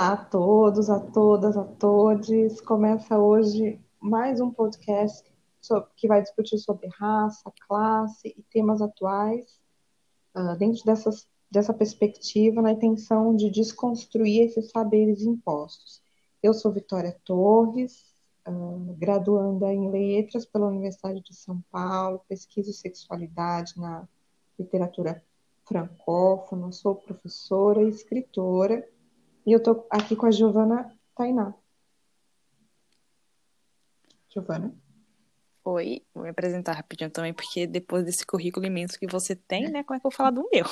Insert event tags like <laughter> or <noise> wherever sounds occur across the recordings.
a todos, a todas, a todos. Começa hoje mais um podcast que vai discutir sobre raça, classe e temas atuais, uh, dentro dessas, dessa perspectiva, na intenção de desconstruir esses saberes impostos. Eu sou Vitória Torres, uh, graduanda em Letras pela Universidade de São Paulo, pesquiso sexualidade na literatura francófona, sou professora e escritora e eu estou aqui com a Giovana Tainá. Giovana? Oi, vou me apresentar rapidinho também, porque depois desse currículo imenso que você tem, né, como é que eu vou falar do meu?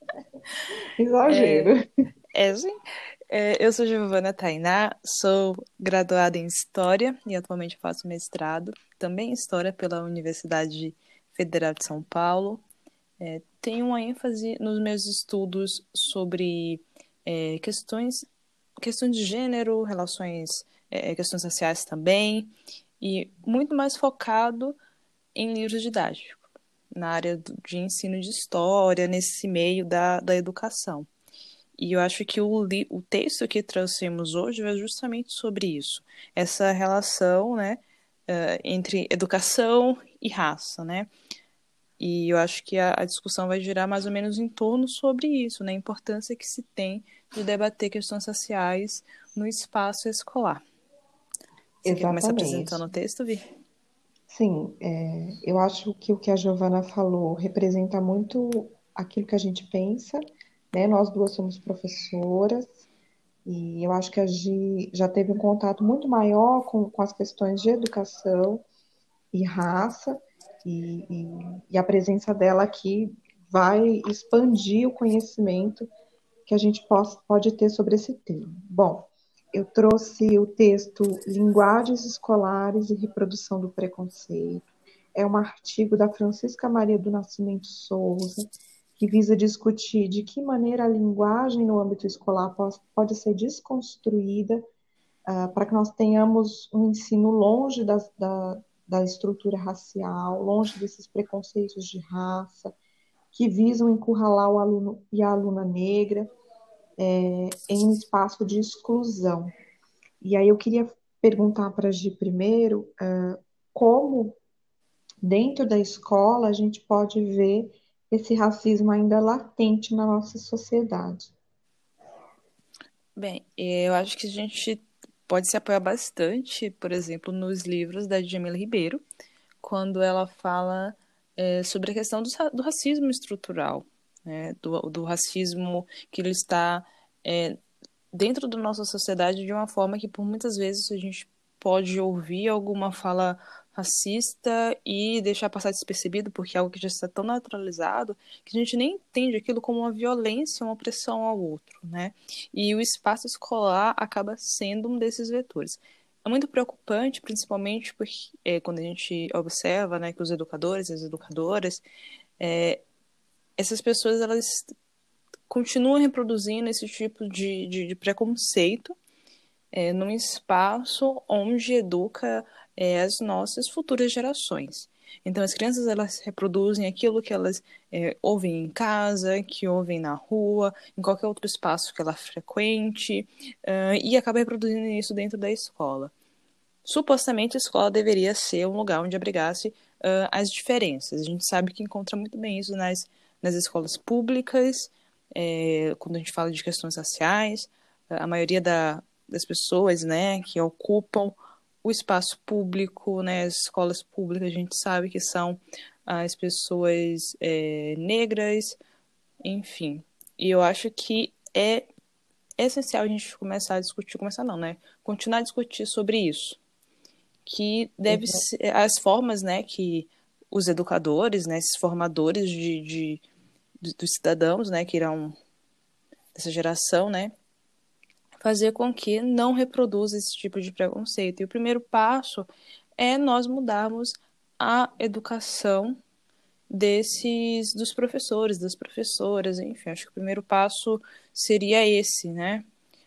<laughs> Exagero. É, é, sim. É, eu sou Giovana Tainá, sou graduada em História e atualmente faço mestrado, também em História pela Universidade Federal de São Paulo. É, tenho uma ênfase nos meus estudos sobre é, questões, questões de gênero, relações, é, questões raciais também, e muito mais focado em livros didáticos, na área de ensino de história, nesse meio da, da educação. E eu acho que o, o texto que trouxemos hoje é justamente sobre isso, essa relação né, uh, entre educação e raça, né? E eu acho que a, a, discussão vai girar mais ou menos em torno sobre isso, né? A importância que se tem de debater questões sociais no espaço escolar. Você Exatamente. quer começar apresentando o texto, Vi? Sim, é, eu acho que o que a Giovana falou representa muito aquilo que a gente pensa, né? Nós duas somos professoras e eu acho que a Gi já teve um contato muito maior com, com as questões de educação e raça, e, e, e a presença dela aqui vai expandir o conhecimento que a gente pode, pode ter sobre esse tema. Bom, eu trouxe o texto Linguagens Escolares e Reprodução do Preconceito. É um artigo da Francisca Maria do Nascimento Souza, que visa discutir de que maneira a linguagem no âmbito escolar pode ser desconstruída uh, para que nós tenhamos um ensino longe das, da, da estrutura racial, longe desses preconceitos de raça, que visam encurralar o aluno e a aluna negra é, em um espaço de exclusão. E aí eu queria perguntar para a Gi primeiro uh, como, dentro da escola, a gente pode ver esse racismo ainda latente na nossa sociedade. Bem, eu acho que a gente pode se apoiar bastante, por exemplo, nos livros da Jamila Ribeiro, quando ela fala é, sobre a questão do, do racismo estrutural, né, do, do, racismo que ele está é, dentro da nossa sociedade de uma forma que, por muitas vezes, a gente pode ouvir alguma fala racista e deixar passar despercebido, porque é algo que já está tão naturalizado que a gente nem entende aquilo como uma violência, uma opressão ao outro, né? E o espaço escolar acaba sendo um desses vetores. É muito preocupante, principalmente porque é, quando a gente observa, né, que os educadores as educadoras, é, essas pessoas elas continuam reproduzindo esse tipo de, de, de preconceito é, num espaço onde educa é, as nossas futuras gerações. Então, as crianças elas reproduzem aquilo que elas é, ouvem em casa, que ouvem na rua, em qualquer outro espaço que ela frequente, uh, e acaba reproduzindo isso dentro da escola. Supostamente, a escola deveria ser um lugar onde abrigasse uh, as diferenças. A gente sabe que encontra muito bem isso nas, nas escolas públicas, é, quando a gente fala de questões raciais. A maioria da, das pessoas né, que ocupam o espaço público, né, as escolas públicas, a gente sabe que são as pessoas é, negras, enfim. E eu acho que é essencial a gente começar a discutir, começar não, né? Continuar a discutir sobre isso. Que deve uhum. ser as formas, né, que os educadores, né, esses formadores de, de, de dos cidadãos, né, que irão dessa geração, né, fazer com que não reproduza esse tipo de preconceito. E o primeiro passo é nós mudarmos a educação desses dos professores, das professoras, enfim, acho que o primeiro passo seria esse, né?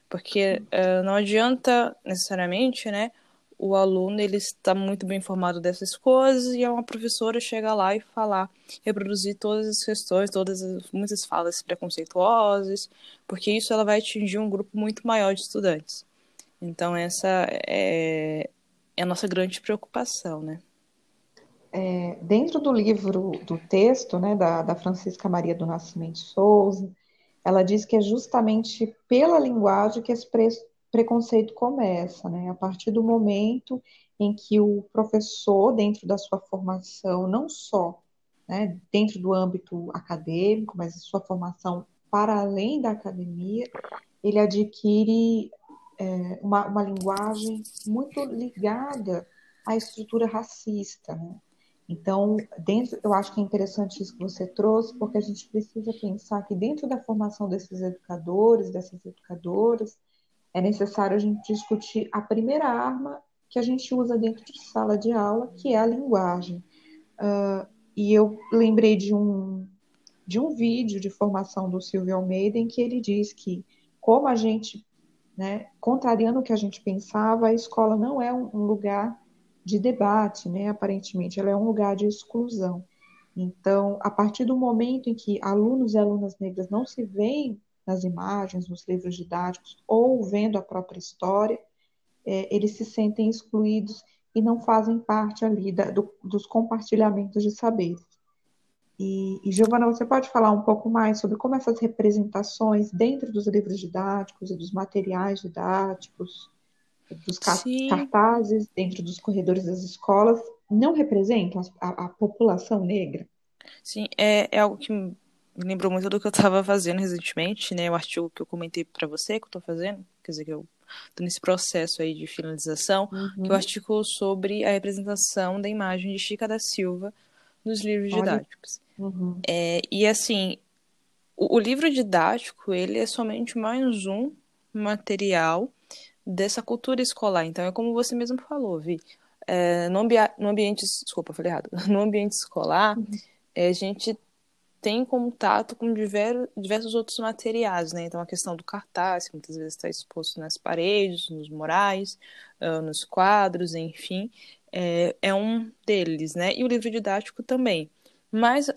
Porque uh, não adianta necessariamente, né, o aluno ele está muito bem informado dessas coisas e é uma professora chega lá e falar, reproduzir todas as questões, todas as, muitas falas preconceituosas, porque isso ela vai atingir um grupo muito maior de estudantes. Então essa é, é a nossa grande preocupação, né? É, dentro do livro, do texto, né, da, da Francisca Maria do Nascimento Souza, ela diz que é justamente pela linguagem que esse preconceito começa, né? A partir do momento em que o professor, dentro da sua formação, não só né, dentro do âmbito acadêmico, mas a sua formação para além da academia, ele adquire é, uma, uma linguagem muito ligada à estrutura racista, né? Então, dentro, eu acho que é interessante isso que você trouxe, porque a gente precisa pensar que dentro da formação desses educadores, dessas educadoras, é necessário a gente discutir a primeira arma que a gente usa dentro de sala de aula, que é a linguagem. Uh, e eu lembrei de um, de um vídeo de formação do Silvio Almeida, em que ele diz que, como a gente, né, contrariando o que a gente pensava, a escola não é um, lugar de debate, né, aparentemente, ela é um lugar de exclusão. Então, a partir do momento em que alunos e alunas negras não se veem nas imagens, nos livros didáticos, ou vendo a própria história, é, eles se sentem excluídos e não fazem parte ali da, do, dos compartilhamentos de saberes. E, e, Giovana, você pode falar um pouco mais sobre como essas representações dentro dos livros didáticos e dos materiais didáticos, dos Sim. cartazes, dentro dos corredores das escolas, não representam a, a população negra? Sim, é, é algo que lembrou muito do que eu estava fazendo recentemente, né? O artigo que eu comentei para você que eu estou fazendo, quer dizer, que eu estou nesse processo aí de finalização, uhum. que é o artigo sobre a representação da imagem de Chica da Silva nos livros Olha. didáticos. Uhum. É, e assim, o, o, livro didático, ele é somente mais um material dessa cultura escolar. Então, é como você mesmo falou, Vi. É, no, ambi no ambiente, desculpa, falei errado. <laughs> No ambiente escolar, uhum. é, a gente tem contato com diversos, outros materiais, né? Então, a questão do cartaz, que muitas vezes está exposto nas paredes, nos murais, nos quadros, enfim, é, é, um deles, né? E o livro didático também. Mas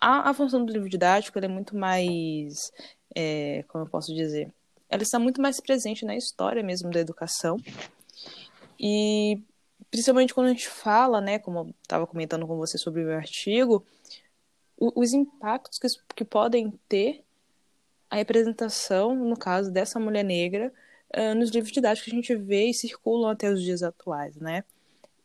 a, a função do livro didático é muito mais, é, como eu posso dizer, ela está muito mais presente na história mesmo da educação. E principalmente quando a gente fala, né, como eu estava comentando com você sobre o meu artigo, os impactos que, que podem ter a representação, no caso dessa mulher negra, uh, nos livros didáticos que a gente vê e circulam até os dias atuais, né?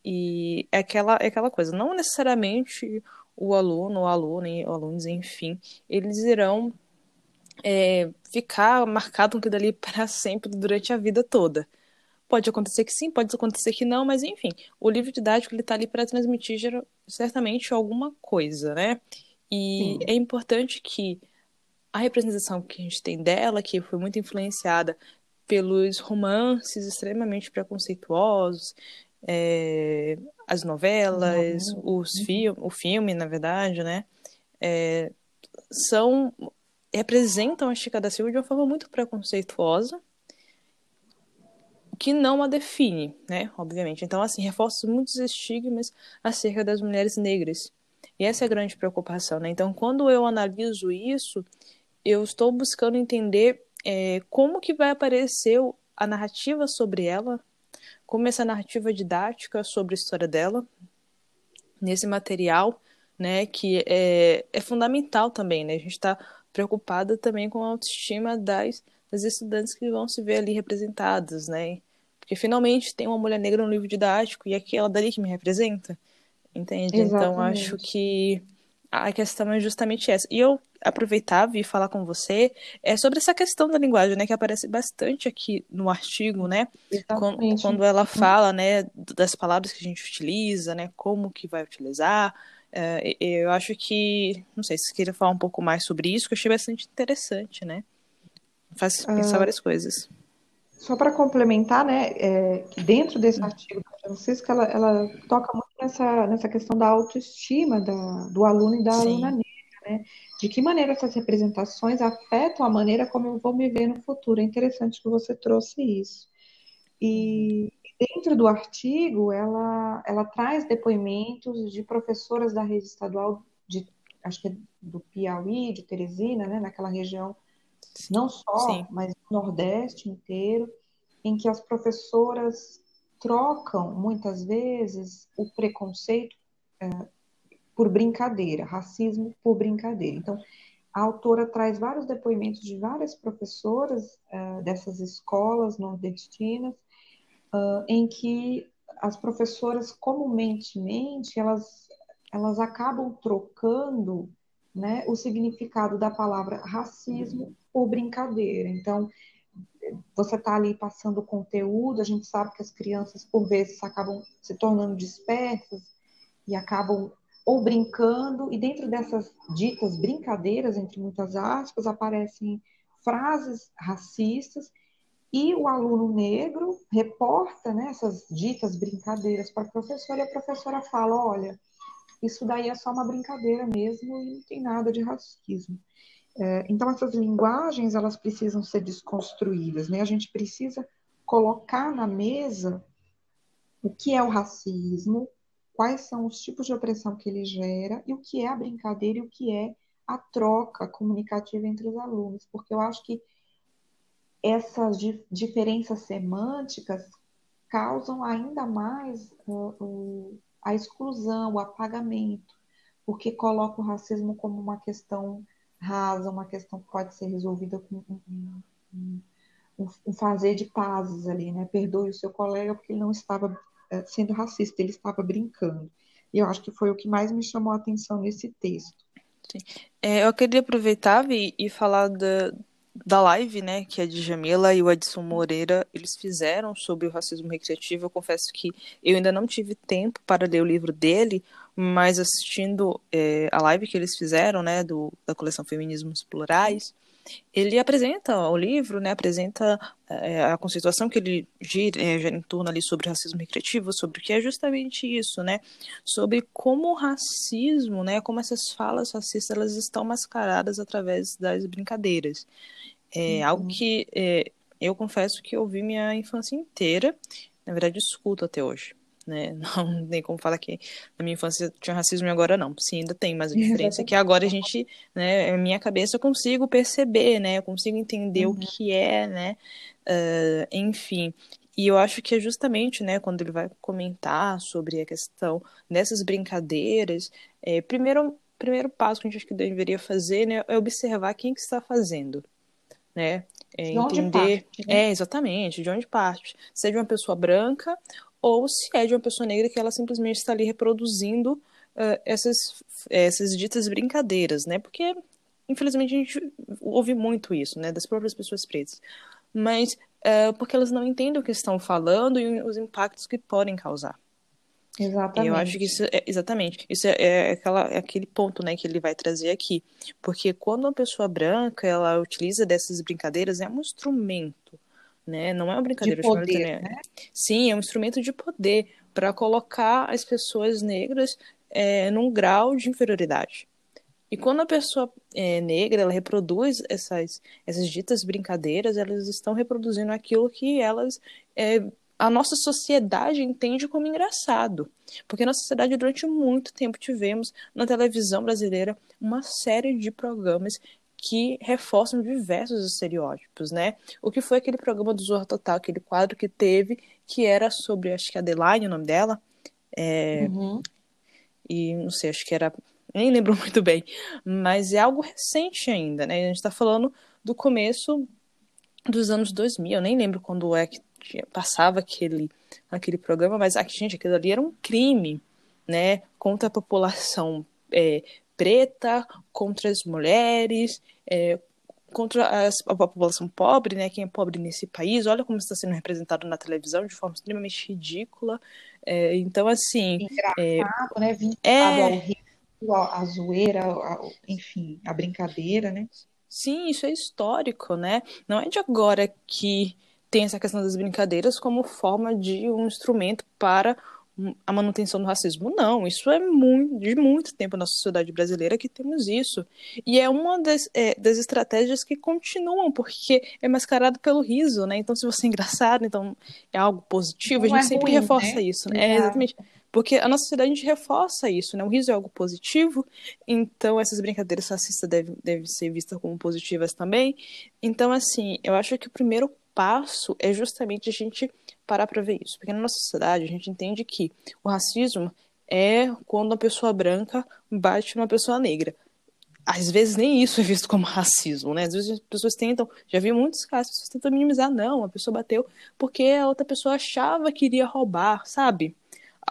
E é aquela, é aquela coisa, não necessariamente o aluno, o aluno, ou alunos, enfim, eles irão é, ficar marcado com aquilo dali <laughs> para sempre, durante a vida toda. Pode acontecer que sim, pode acontecer que não, mas enfim, o livro didático ele está ali para transmitir certamente alguma coisa, né? E Sim. é importante que a representação que a gente tem dela, que foi muito influenciada pelos romances extremamente preconceituosos, é, as novelas, os fi o filme, na verdade, né? É, são representam a Chica da Silva de uma forma muito preconceituosa que não a define, né? Obviamente. Então, assim, reforça muitos estigmas acerca das mulheres negras e essa é a grande preocupação, né? Então, quando eu analiso isso, eu estou buscando entender é, como que vai aparecer a narrativa sobre ela, como essa narrativa didática sobre a história dela, nesse material, né, que é, é fundamental também, né? A gente está preocupada também com a autoestima das, das estudantes que vão se ver ali representadas, né? Porque finalmente tem uma mulher negra no livro didático e é aquela dali que me representa. Entende? Exatamente. Então acho que a questão é justamente essa. E eu aproveitava e falar com você é sobre essa questão da linguagem, né, que aparece bastante aqui no artigo, né, quando, quando, ela fala, né, das palavras que a gente utiliza, né, como que vai utilizar. É, eu acho que, não sei se você queria falar um pouco mais sobre isso, que eu achei bastante interessante, né, faz pensar uh, várias coisas. Só para complementar, né, é, que dentro desse artigo da Francisca, ela, ela toca muito nessa, nessa questão da autoestima da, do aluno e da Sim. aluna negra, né? De que maneira essas representações afetam a maneira como eu vou me ver no futuro. É interessante que você trouxe isso. E dentro do artigo, ela, ela traz depoimentos de professoras da rede estadual de, acho que é do Piauí, de Teresina, né, naquela região, não só, Sim. mas Nordeste inteiro, em que as professoras trocam, muitas vezes, o preconceito é, por brincadeira, racismo por brincadeira. Então, a autora traz vários depoimentos de várias professoras uh, dessas escolas nordestinas, uh, em que as professoras comumente elas, elas acabam trocando né, o significado da palavra racismo por brincadeira. Então, você está ali passando conteúdo, a gente sabe que as crianças, por vezes, acabam se tornando dispersas e acabam ou brincando, e dentro dessas ditas brincadeiras, entre muitas aspas, aparecem frases racistas, e o aluno negro reporta né, essas ditas brincadeiras para a professora, e a professora fala: olha, isso daí é só uma brincadeira mesmo e não tem nada de racismo. É, então, essas linguagens elas precisam ser desconstruídas, né? A gente precisa colocar na mesa o que é o racismo, quais são os tipos de opressão que ele gera e o que é a brincadeira e o que é a troca comunicativa entre os alunos, porque eu acho que essas diferenças semânticas causam ainda mais uh, uh, a exclusão, o apagamento, porque coloca o racismo como uma questão rasa, uma questão que pode ser resolvida com um, um, um fazer de pazes ali, né? Perdoe o seu colega porque ele não estava eh, sendo racista, ele estava brincando. E eu acho que foi o que mais me chamou a atenção nesse texto. É, eu queria aproveitar e, e falar da, da live, né, que a Djamila e o Edson Moreira, eles fizeram sobre o racismo recreativo. Eu confesso que eu ainda não tive tempo para ler o livro dele, mas assistindo é, a live que eles fizeram, né, do, da coleção Feminismos Plurais, ele apresenta o livro, né, apresenta é, a conceituação que ele gira, é, gira em torno ali sobre racismo recreativo, sobre o que é justamente isso, né, sobre como o racismo, né, como essas falas racistas elas estão mascaradas através das brincadeiras. É uhum. algo que é, eu confesso que eu vi minha infância inteira, na verdade escuto até hoje né? <laughs> Não tem como falar que na minha infância tinha racismo e agora não. Sim, ainda tem, mas a diferença é que agora a gente, né, minha cabeça eu consigo perceber, né? Eu consigo entender uhum. o que é, né? Uh, enfim. E eu acho que é justamente, né, quando ele vai comentar sobre a questão dessas brincadeiras, é, primeiro, primeiro passo que a gente acho que deveria fazer, né, é observar quem que está fazendo, né? É, entender, parte, né? é exatamente, de onde parte. Se é de uma pessoa branca ou se é de uma pessoa negra que ela simplesmente está ali reproduzindo uh, essas, essas ditas brincadeiras, né? Porque, infelizmente, a gente ouve muito isso, né? Das próprias pessoas pretas. Mas uh, porque elas não entendem o que estão falando e os impactos que podem causar. Exatamente. Eu acho que isso é, exatamente, isso é, é, aquela, é aquele ponto, né, que ele vai trazer aqui. Porque quando uma pessoa branca, ela utiliza dessas brincadeiras, é um instrumento né? Não é uma brincadeira. De poder, né? Sim, é um instrumento de poder para colocar as pessoas negras é, num grau de inferioridade. E quando a pessoa é, negra ela reproduz essas, essas ditas brincadeiras, elas estão reproduzindo aquilo que elas é, a nossa sociedade entende como engraçado. Porque na sociedade, durante muito tempo, tivemos na televisão brasileira uma série de programas que reforçam diversos estereótipos, né? O que foi aquele programa do Zorra Total, aquele quadro que teve, que era sobre, acho que Adeline, o nome dela, é... uhum. e não sei, acho que era, nem lembro <laughs> muito bem, mas é algo recente ainda, né? A gente tá falando do começo dos anos 2000, eu nem lembro quando é que passava aquele, aquele programa, mas, gente, aquilo ali era um crime, né, contra a população é, preta, contra as mulheres, é, contra as, a população pobre, né? Quem é pobre nesse país, olha como está sendo representado na televisão de forma extremamente ridícula. É, então, assim. Engraçado, é, né? Vinculado é... ao rio, a zoeira, a, enfim, a brincadeira, né? Sim, isso é histórico, né? Não é de agora que tem essa questão das brincadeiras como forma de um instrumento para a manutenção do racismo. Não, isso é muito, de muito tempo na sociedade brasileira que temos isso. E é uma das, é, das estratégias que continuam, porque é mascarado pelo riso, né? Então, se você é engraçado, então é algo positivo, Não a gente é sempre ruim, reforça né? isso, né? É, exatamente. Porque a nossa sociedade a gente reforça isso, né? O riso é algo positivo, então essas brincadeiras racistas devem, devem ser vistas como positivas também. Então, assim, eu acho que o primeiro passo é justamente a gente parar para ver isso. Porque na nossa sociedade a gente entende que o racismo é quando uma pessoa branca bate numa pessoa negra. Às vezes nem isso é visto como racismo, né? Às vezes as pessoas tentam, já vi muitos casos, as pessoas tentam minimizar, não, a pessoa bateu porque a outra pessoa achava que iria roubar, sabe?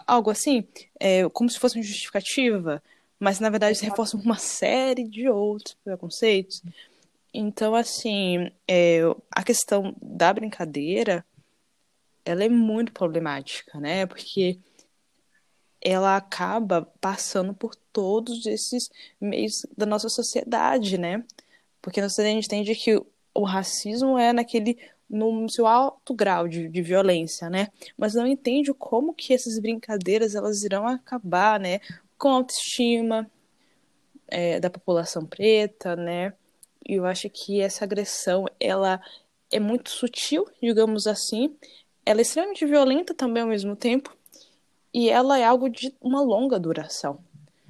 Algo assim, é, como se fosse uma justificativa, mas na verdade se reforça uma série de outros preconceitos. Então, assim, é, a questão da brincadeira ela é muito problemática, né? Porque ela acaba passando por todos esses meios da nossa sociedade, né? Porque a gente entende que o racismo é naquele no seu alto grau de, de violência, né? Mas não entende como que essas brincadeiras elas irão acabar, né? Com a autoestima é, da população preta, né? E eu acho que essa agressão ela é muito sutil, digamos assim, ela é extremamente violenta também ao mesmo tempo, e ela é algo de uma longa duração.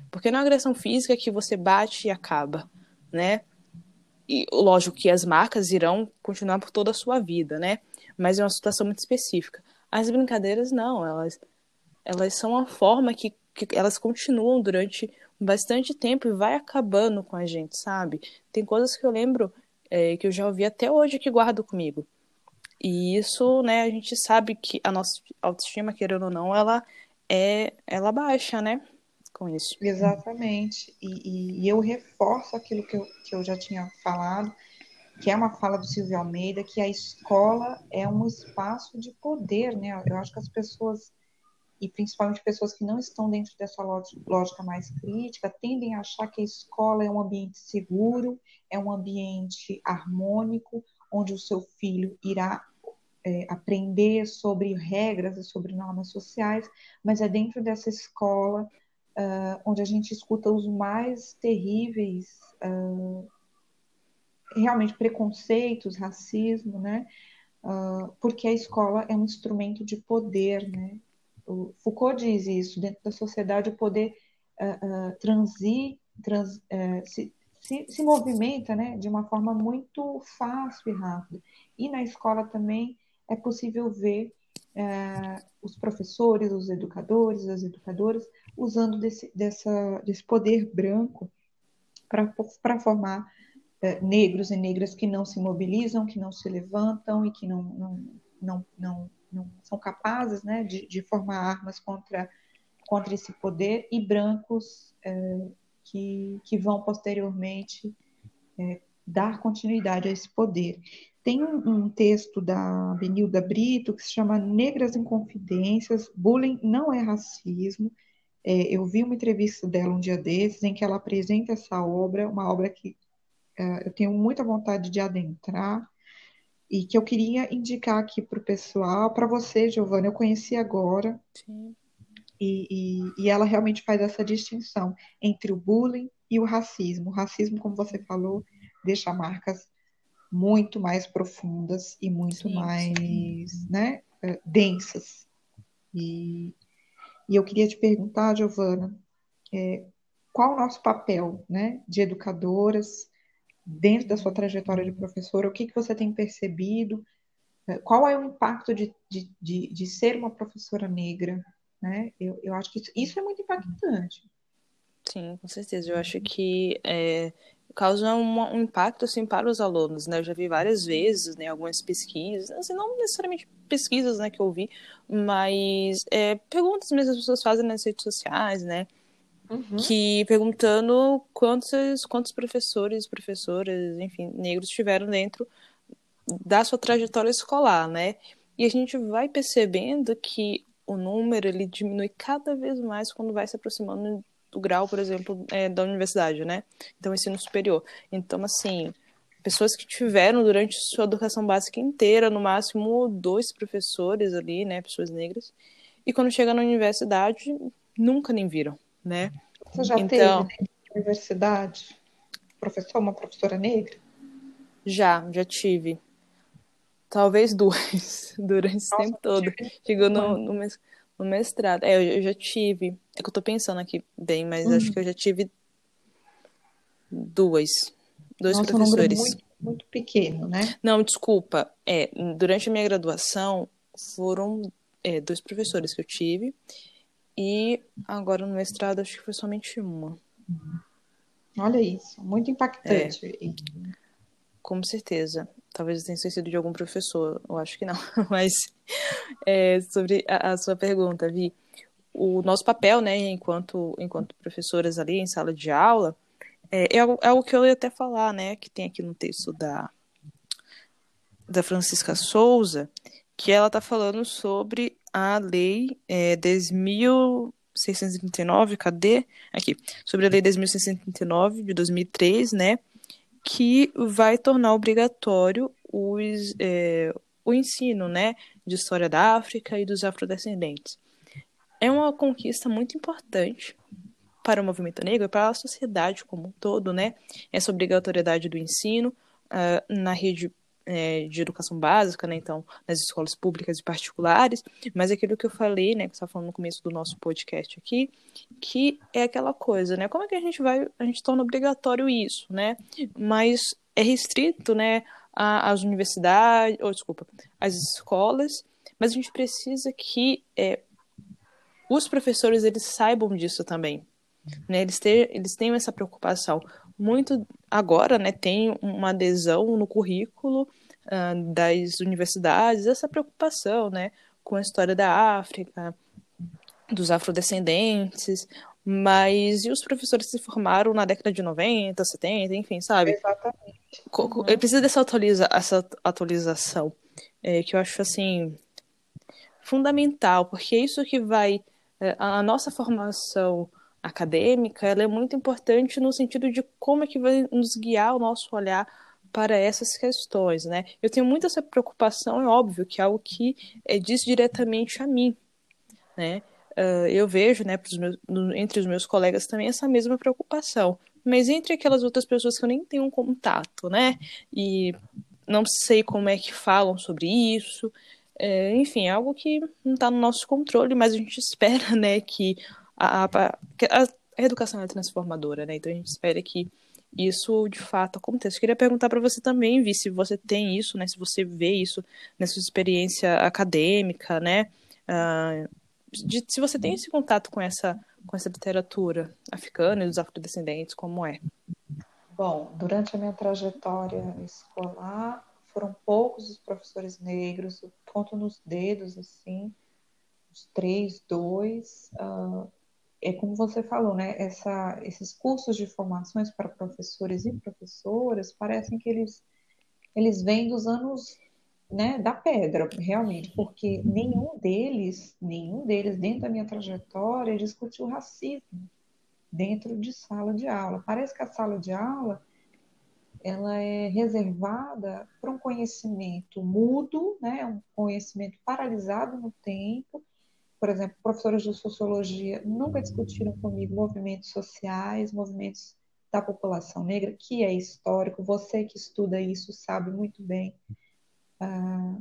Porque não é agressão física que você bate e acaba, né? E lógico que as marcas irão continuar por toda a sua vida, né? Mas é uma situação muito específica. As brincadeiras não, elas elas são uma forma que, que elas continuam durante bastante tempo e vai acabando com a gente, sabe? Tem coisas que eu lembro é, que eu já ouvi até hoje que guardo comigo. E isso, né, a gente sabe que a nossa autoestima, querendo ou não, ela é ela baixa, né? Com isso. Exatamente. E, e, e eu reforço aquilo que eu, que eu já tinha falado, que é uma fala do Silvio Almeida, que a escola é um espaço de poder, né? Eu acho que as pessoas, e principalmente pessoas que não estão dentro dessa lógica mais crítica, tendem a achar que a escola é um ambiente seguro, é um ambiente harmônico, onde o seu filho irá é, aprender sobre regras e sobre normas sociais, mas é dentro dessa escola uh, onde a gente escuta os mais terríveis, uh, realmente preconceitos, racismo, né? Uh, porque a escola é um instrumento de poder, né? Foucault diz isso, dentro da sociedade o poder transi, trans, eh, se, se, se, movimenta né, de uma forma muito fácil e rápida. E na escola também é possível ver os professores, os educadores, as educadoras usando desse, dessa, desse poder branco para formar negros e negras que não se mobilizam, que não se levantam e que não, não, não, não, não são capazes né, de, de, formar armas contra, contra esse poder, e brancos é, que, que vão posteriormente é, dar continuidade a esse poder. Tem um, um, texto da Benilda Brito que se chama Negras em Confidências, Bullying não é racismo. É, eu vi uma entrevista dela um dia desses em que ela apresenta essa obra, uma obra que é, eu tenho muita vontade de adentrar e que eu queria indicar aqui para o pessoal, para você, Giovana, eu conheci agora. E, e, e ela realmente faz essa distinção entre o bullying e o racismo. O racismo, como você falou, deixa marcas muito mais profundas e muito sim, mais sim. Né, eh, densas. E, e eu queria te perguntar, Giovana, é, qual o nosso papel né, de educadoras dentro da sua trajetória de professora? O que, que você tem percebido? Eh, qual é o impacto de, de, de, de ser uma professora negra? Né? Eu, eu acho que isso, isso é muito impactante. Sim, com certeza. Eu acho que é, causa um, um, impacto assim para os alunos, né? Eu já vi várias vezes, né, algumas pesquisas, assim, não necessariamente pesquisas, né, que eu vi, mas é, perguntas mesmo as pessoas fazem nas redes sociais, né? Uhum. Que perguntando quantos, quantos professores, professoras, enfim, negros tiveram dentro da sua trajetória escolar, né? E a gente vai percebendo que o número ele diminui cada vez mais quando vai se aproximando do grau, por exemplo, é, da universidade, né? Então, ensino superior. Então, assim, pessoas que tiveram durante sua educação básica inteira, no máximo dois professores ali, né? Pessoas negras. e quando chega na universidade, nunca nem viram, né? Você já então, teve na universidade professor, uma professora negra? Já, já tive. Talvez duas, <laughs> durante esse Nossa, tempo todo. Chegou no, no, no, mestrado. É, eu, eu, já tive. É que eu tô pensando aqui bem, mas uhum. acho que eu já tive duas. Dois Nossa, professores. Um muito, muito pequeno, né? Não, desculpa. É, durante a minha graduação, foram é, dois professores que eu tive. E agora no mestrado, acho que foi somente uma. Olha isso, muito impactante. É. Com certeza. Talvez tenha sido de algum professor, eu acho que não. <laughs> Mas é, sobre a, a, sua pergunta, Vi, o nosso papel, né, enquanto, enquanto professoras ali em sala de aula, é, é, algo, é algo que eu ia até falar, né, que tem aqui no texto da, da Francisca Souza, que ela está falando sobre a lei é, 10.639, cadê? Aqui, sobre a lei 10.639 de 2003, né, que vai tornar obrigatório os, é, o ensino né, de história da África e dos afrodescendentes. É uma conquista muito importante para o movimento negro e para a sociedade como um todo, né? Essa obrigatoriedade do ensino uh, na rede é, de educação básica, né? Então, nas escolas públicas e particulares, mas aquilo que eu falei, né? Que você falando no começo do nosso podcast aqui, que é aquela coisa, né? Como é que a gente vai, a gente torna obrigatório isso, né? Mas é restrito, né? Às universidades, ou desculpa, às escolas, mas a gente precisa que é, os professores eles saibam disso também, né? Eles, ter, eles tenham essa preocupação. Muito agora, né? Tem uma adesão no currículo uh, das universidades, essa preocupação, né? Com a história da África, dos afrodescendentes, mas e os professores se formaram na década de 90, 70, enfim, sabe? Exatamente. Uhum. Precisa dessa atualiza essa atualização, é, que eu acho assim fundamental, porque é isso que vai é, a nossa formação acadêmica, ela é muito importante no sentido de como é que vai nos guiar o nosso olhar para essas questões, né? Eu tenho muita essa preocupação, é óbvio que é algo que é, diz diretamente a mim, né? Uh, eu vejo, né, meus, no, entre os meus colegas também essa mesma preocupação, mas entre aquelas outras pessoas que eu nem tenho um contato, né? E não sei como é que falam sobre isso, é, enfim, é algo que não está no nosso controle, mas a gente espera, <laughs> né, que a, a, a, a educação é transformadora, né? Então a gente espera que isso de fato aconteça. Eu queria perguntar para você também, Vi, se você tem isso, né? Se você vê isso nessa experiência acadêmica, né? Uh, de, se você tem esse contato com essa com essa literatura africana e dos afrodescendentes, como é? Bom, durante a minha trajetória escolar, foram poucos os professores negros, eu conto nos dedos, assim, uns três, dois. Uh, é como você falou, né? Essa, esses cursos de formações para professores e professoras parecem que eles, eles vêm dos anos né, da pedra, realmente, porque nenhum deles, nenhum deles, dentro da minha trajetória, discutiu racismo dentro de sala de aula. Parece que a sala de aula ela é reservada para um conhecimento mudo, né, um conhecimento paralisado no tempo, por exemplo, professores de sociologia nunca discutiram comigo movimentos sociais, movimentos da população negra, que é histórico. Você que estuda isso sabe muito bem ah,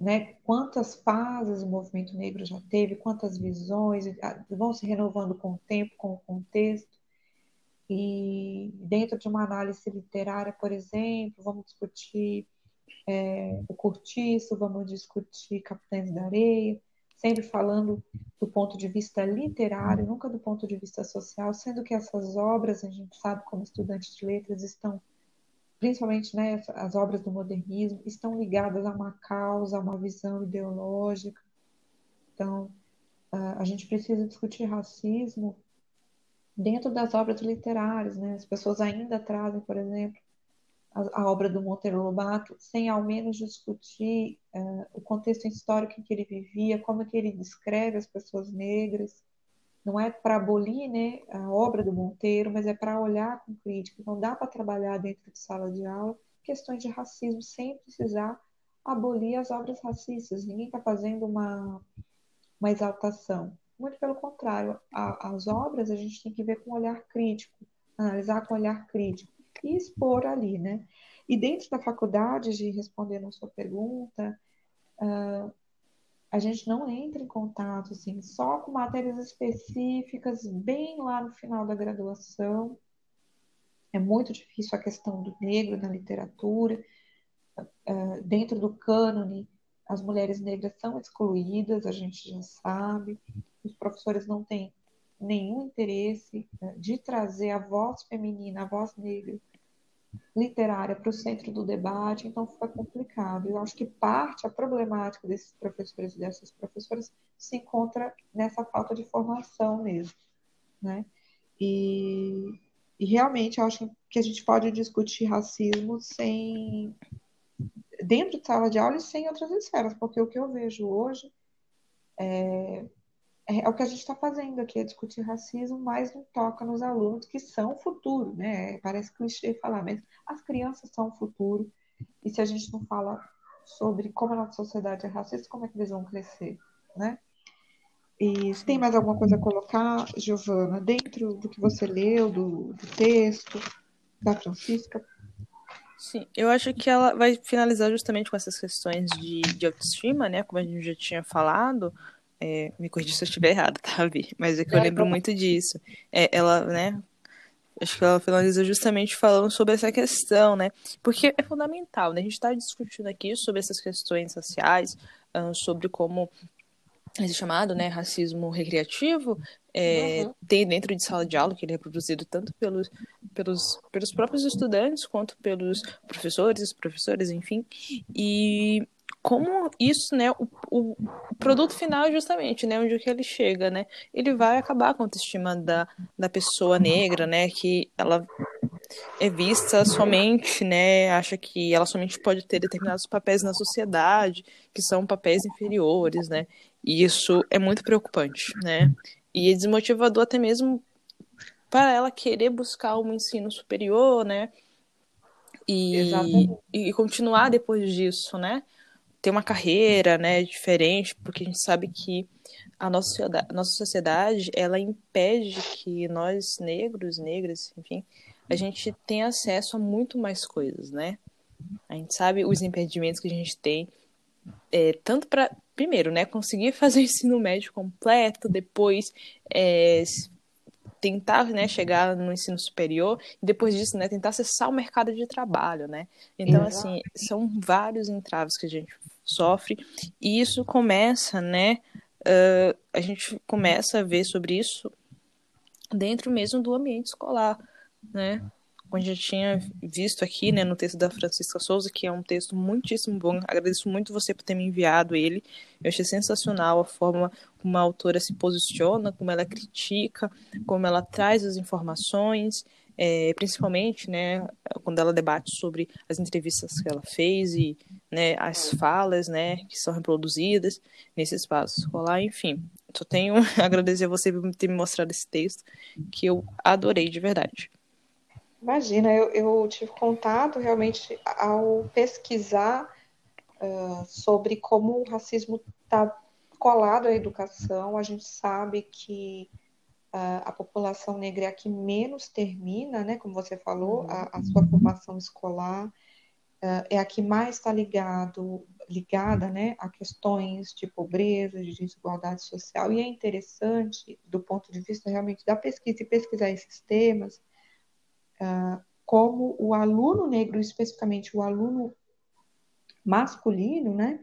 né, quantas fases o movimento negro já teve, quantas visões, ah, vão se renovando com o tempo, com o contexto. E dentro de uma análise literária, por exemplo, vamos discutir é, o Curtiço, vamos discutir Capitães da Areia, sempre falando do ponto de vista literário, nunca do ponto de vista social, sendo que essas obras, a gente sabe como estudante de letras, estão, principalmente né, as obras do modernismo, estão ligadas a uma causa, a uma visão ideológica. Então, a gente precisa discutir racismo dentro das obras literárias, né? As pessoas ainda trazem, por exemplo, a, a obra do Monteiro Lobato, sem ao menos discutir uh, o contexto histórico em que ele vivia, como é que ele descreve as pessoas negras. Não é para abolir né, a obra do Monteiro, mas é para olhar com crítica. Não dá para trabalhar dentro de sala de aula questões de racismo sem precisar abolir as obras racistas. Ninguém está fazendo uma, uma exaltação. Muito pelo contrário, a, as obras a gente tem que ver com olhar crítico, analisar com olhar crítico e expor ali, né? E dentro da faculdade, de responder a sua pergunta, uh, a gente não entra em contato assim, só com matérias específicas, bem lá no final da graduação. É muito difícil a questão do negro na literatura. Uh, dentro do cânone, as mulheres negras são excluídas, a gente já sabe. Os professores não têm nenhum interesse uh, de trazer a voz feminina, a voz negra literária para o centro do debate, então fica complicado. Eu acho que parte, a problemática desses professores e dessas professoras se encontra nessa falta de formação mesmo, né? E, e realmente eu acho que a gente pode discutir racismo sem dentro de sala de aula e sem outras esferas, porque o que eu vejo hoje é, é, é o que a gente está fazendo aqui, é discutir racismo, mas não toca nos alunos que são o futuro, né? Parece clichê falar, mas as crianças são o futuro, e se a gente não fala sobre como a nossa sociedade é racista, como é que eles vão crescer, né? E se tem mais alguma coisa a colocar, Giovana, dentro do que você leu, do, do texto da Francisca? Sim, eu acho que ela vai finalizar justamente com essas questões de, de autoestima, né? Como a gente já tinha falado, é, me corrija se eu estiver errado, tá, Vi? Mas é que eu lembro muito disso. É, ela, né? Acho que ela finaliza justamente falando sobre essa questão, né? Porque é fundamental, né? A gente está discutindo aqui sobre essas questões sociais, sobre como esse chamado, né, racismo recreativo é, uhum. tem dentro de sala de aula, que ele é reproduzido tanto pelos, pelos, pelos próprios estudantes quanto pelos professores, professores, enfim. E como isso, né, o, o, produto final é justamente, né, onde que ele chega, né, ele vai acabar com a autoestima da, da pessoa negra, né, que ela é vista somente, né, acha que ela somente pode ter determinados papéis na sociedade, que são papéis inferiores, né, e isso é muito preocupante, né, e é desmotivador até mesmo para ela querer buscar um ensino superior, né, e, e continuar depois disso, né, ter uma carreira, né, diferente, porque a gente sabe que a nossa, a nossa sociedade, ela impede que nós negros, negras, enfim, a gente tenha acesso a muito mais coisas, né? A gente sabe os impedimentos que a gente tem, é, tanto para, primeiro, né, conseguir <laughs> fazer o ensino médio completo, depois é, tentar né, chegar no ensino superior e depois disso né, tentar acessar o mercado de trabalho, né? Então, Exato. assim, são vários entraves que a gente sofre. E isso começa, né? Uh, a gente começa a ver sobre isso dentro mesmo do ambiente escolar, né? Como já tinha visto aqui, né, no texto da Francisca Souza, que é um texto muitíssimo bom. Agradeço muito você por ter me enviado ele. Eu achei sensacional a forma como a autora se posiciona, como ela critica, como ela traz as informações é, principalmente, né, quando ela debate sobre as entrevistas que ela fez e né, as falas, né, que são reproduzidas nesse espaço escolar, enfim. Só tenho <laughs> a agradecer a você por ter me mostrado esse texto, que eu adorei de verdade. Imagina, eu, eu tive contato realmente ao pesquisar uh, sobre como o racismo está colado à educação. A gente sabe que a, população negra é a que menos termina, né, como você falou, a, a sua formação escolar, uh, é a que mais está ligada né, a questões de pobreza, de desigualdade social, e é interessante, do ponto de vista realmente da pesquisa, e pesquisar esses temas, uh, como o aluno negro, especificamente o aluno masculino, né,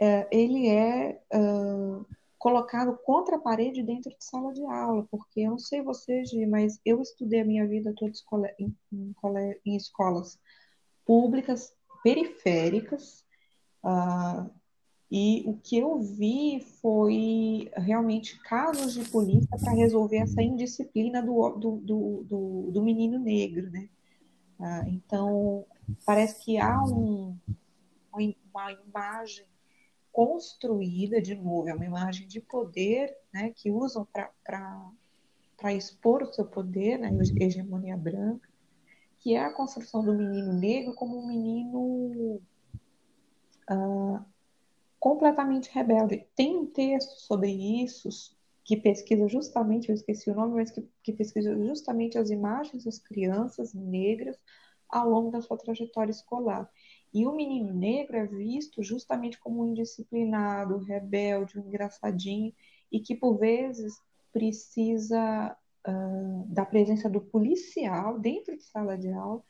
uh, ele é colocado contra a parede dentro de sala de aula, porque eu não sei vocês, mas eu estudei a minha vida toda em, em, em escolas públicas, periféricas, uh, e o que eu vi foi realmente casos de polícia para resolver essa indisciplina do, do, do, do, do menino negro, né? Uh, então, parece que há um, uma imagem construída, de novo, é uma imagem de poder, né, que usam para expor o seu poder, né, hegemonia branca, que é a construção do menino negro como um menino uh, completamente rebelde. Tem um texto sobre isso que pesquisa justamente, eu esqueci o nome, mas que, que pesquisa justamente as imagens das crianças negras ao longo da sua trajetória escolar. E o menino negro é visto justamente como um indisciplinado, rebelde, um engraçadinho, e que por vezes precisa uh, da presença do policial dentro de sala de aula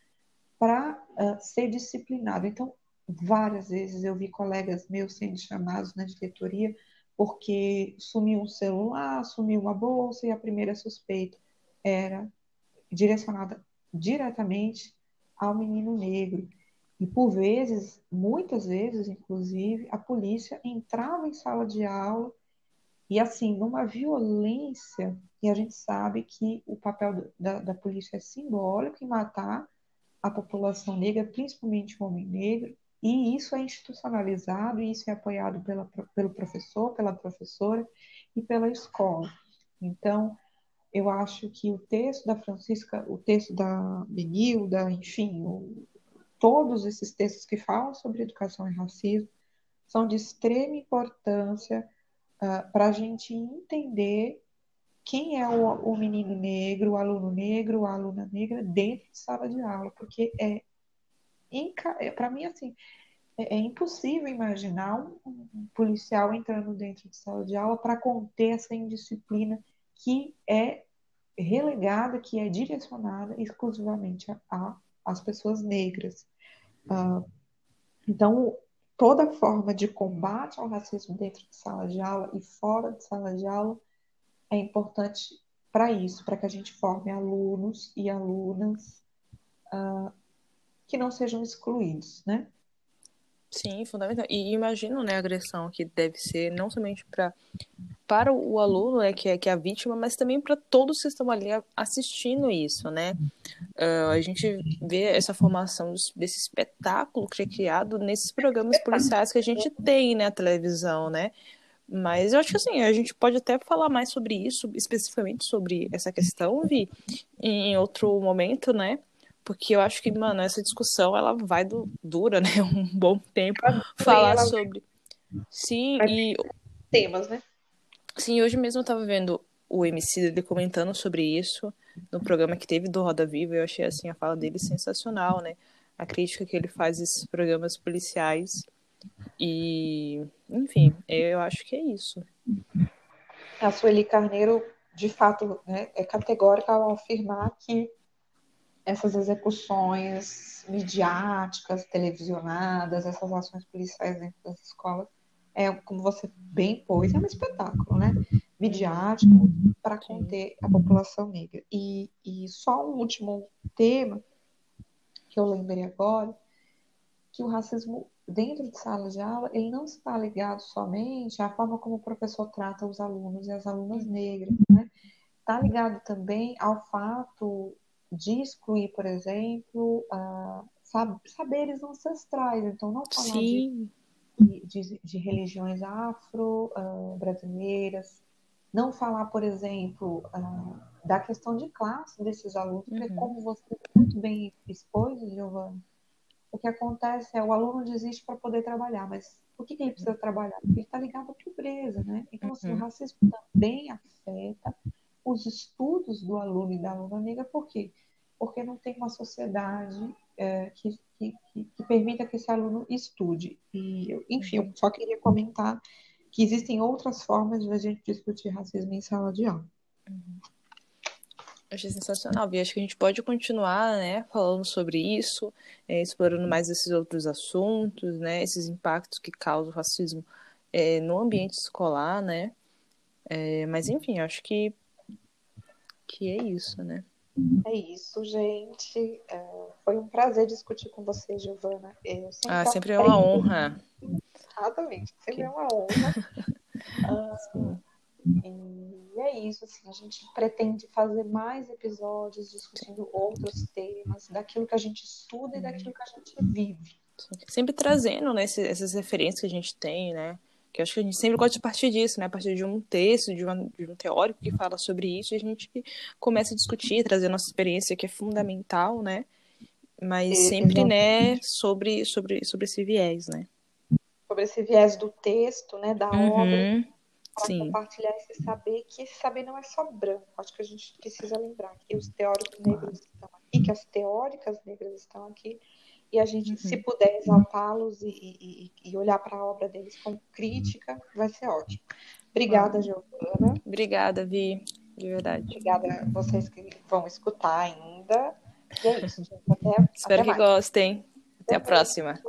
para uh, ser disciplinado. Então, várias vezes eu vi colegas meus sendo chamados na diretoria porque sumiu um celular, sumiu uma bolsa e a primeira suspeita era direcionada diretamente ao menino negro. E por vezes, muitas vezes, inclusive, a polícia entrava em sala de aula e assim, numa violência, e a gente sabe que o papel da, da polícia é simbólico em matar a população negra, principalmente o homem negro, e isso é institucionalizado, e isso é apoiado pela, pelo professor, pela professora e pela escola. Então, eu acho que o texto da Francisca, o texto da Benilda, enfim, o, todos esses textos que falam sobre educação e racismo são de extrema importância uh, ah, para a gente entender quem é o, o, menino negro, o aluno negro, a aluna negra dentro de sala de aula, porque é, é para mim assim é, é, impossível imaginar um, um, policial entrando dentro de sala de aula para conter essa indisciplina que é relegada, que é direcionada exclusivamente às pessoas negras. Uh, então, toda forma de combate ao racismo dentro de sala de aula e fora de sala de aula é importante para isso, para que a gente forme alunos e alunas uh, que não sejam excluídos, né? Sim, fundamental. E imagino, né, a agressão que deve ser não somente para para o aluno, né, que é, que é a vítima, mas também para todos que estão ali assistindo isso, né? Uh, a gente vê essa formação desse espetáculo que é criado nesses programas policiais que a gente tem na né, televisão, né? Mas eu acho que assim, a gente pode até falar mais sobre isso, especificamente sobre essa questão, Vi, em outro momento, né? Porque eu acho que, mano, essa discussão ela vai do, dura, né? <laughs> Um bom tempo. falar sobre. Sim, e. Temas, né? Sim, hoje mesmo eu tava vendo o MC dele comentando sobre isso no programa que teve do Roda Viva. Eu achei assim a fala dele sensacional, né? A crítica que ele faz desses programas policiais. E, enfim, eu acho que é isso. A Sueli Carneiro, de fato, né, é categórica ao afirmar que essas execuções midiáticas, televisionadas, essas ações policiais dentro das escolas, é, como você bem pôs, é um espetáculo, né? Midiático para conter a população negra. E, e só um último tema que eu lembrei agora, que o racismo dentro de sala de aula, ele não está ligado somente à forma como o professor trata os alunos e as alunas negras, né? Está ligado também ao fato de excluir, por exemplo, uh, saberes ancestrais. Então, não falar de de, de religiões afro-brasileiras, uh, não falar, por exemplo, uh, da questão de classe desses alunos, porque uhum. como você muito bem expôs, Giovanni, o que acontece é o aluno desiste para poder trabalhar, mas por que, que ele precisa trabalhar? Porque ele está ligado à pobreza, né? Então, assim, uhum. o racismo também afeta os estudos do aluno e da aluna negra, por quê? Porque não tem uma sociedade é, que, que, que, permita que esse aluno estude. E, enfim, eu só queria comentar que existem outras formas de a gente discutir racismo em sala de aula. Uhum. Achei sensacional, e acho que a gente pode continuar, né, falando sobre isso, é, explorando mais esses outros assuntos, né, esses impactos que causa o racismo é, no ambiente escolar, né, é, mas enfim, acho que que é isso, né. É isso, gente. É, foi um prazer discutir com você, Giovana. Eu sempre ah, sempre é uma honra. Exatamente, sempre é uma honra. <laughs> ah, e é isso, assim, a gente pretende fazer mais episódios discutindo outros temas, daquilo que a gente estuda e daquilo que a gente vive. Sempre trazendo né, essas referências que a gente tem, né? Que eu acho que a gente sempre gosta de partir disso, né? A partir de um texto, de, uma, de um teórico que fala sobre isso, a gente começa a discutir, trazer a nossa experiência, que é fundamental, né? Mas sempre, né, sobre, sobre, sobre esse viés, né? sobre esse viés do texto, né, da Uhum, obra, para sim. compartilhar esse saber, que esse saber não é só branco. Acho que a gente precisa lembrar que os teóricos negros estão aqui, que as teóricas negras estão aqui, e a gente, Uhum. se puder exaltá-los e, e, e olhar para a obra deles com crítica, vai ser ótimo. Obrigada, Giovana. Obrigada, Vi, de verdade. Obrigada a vocês que vão escutar ainda. E é isso, gente. Até, Espero até que mais. gostem. Até a próxima.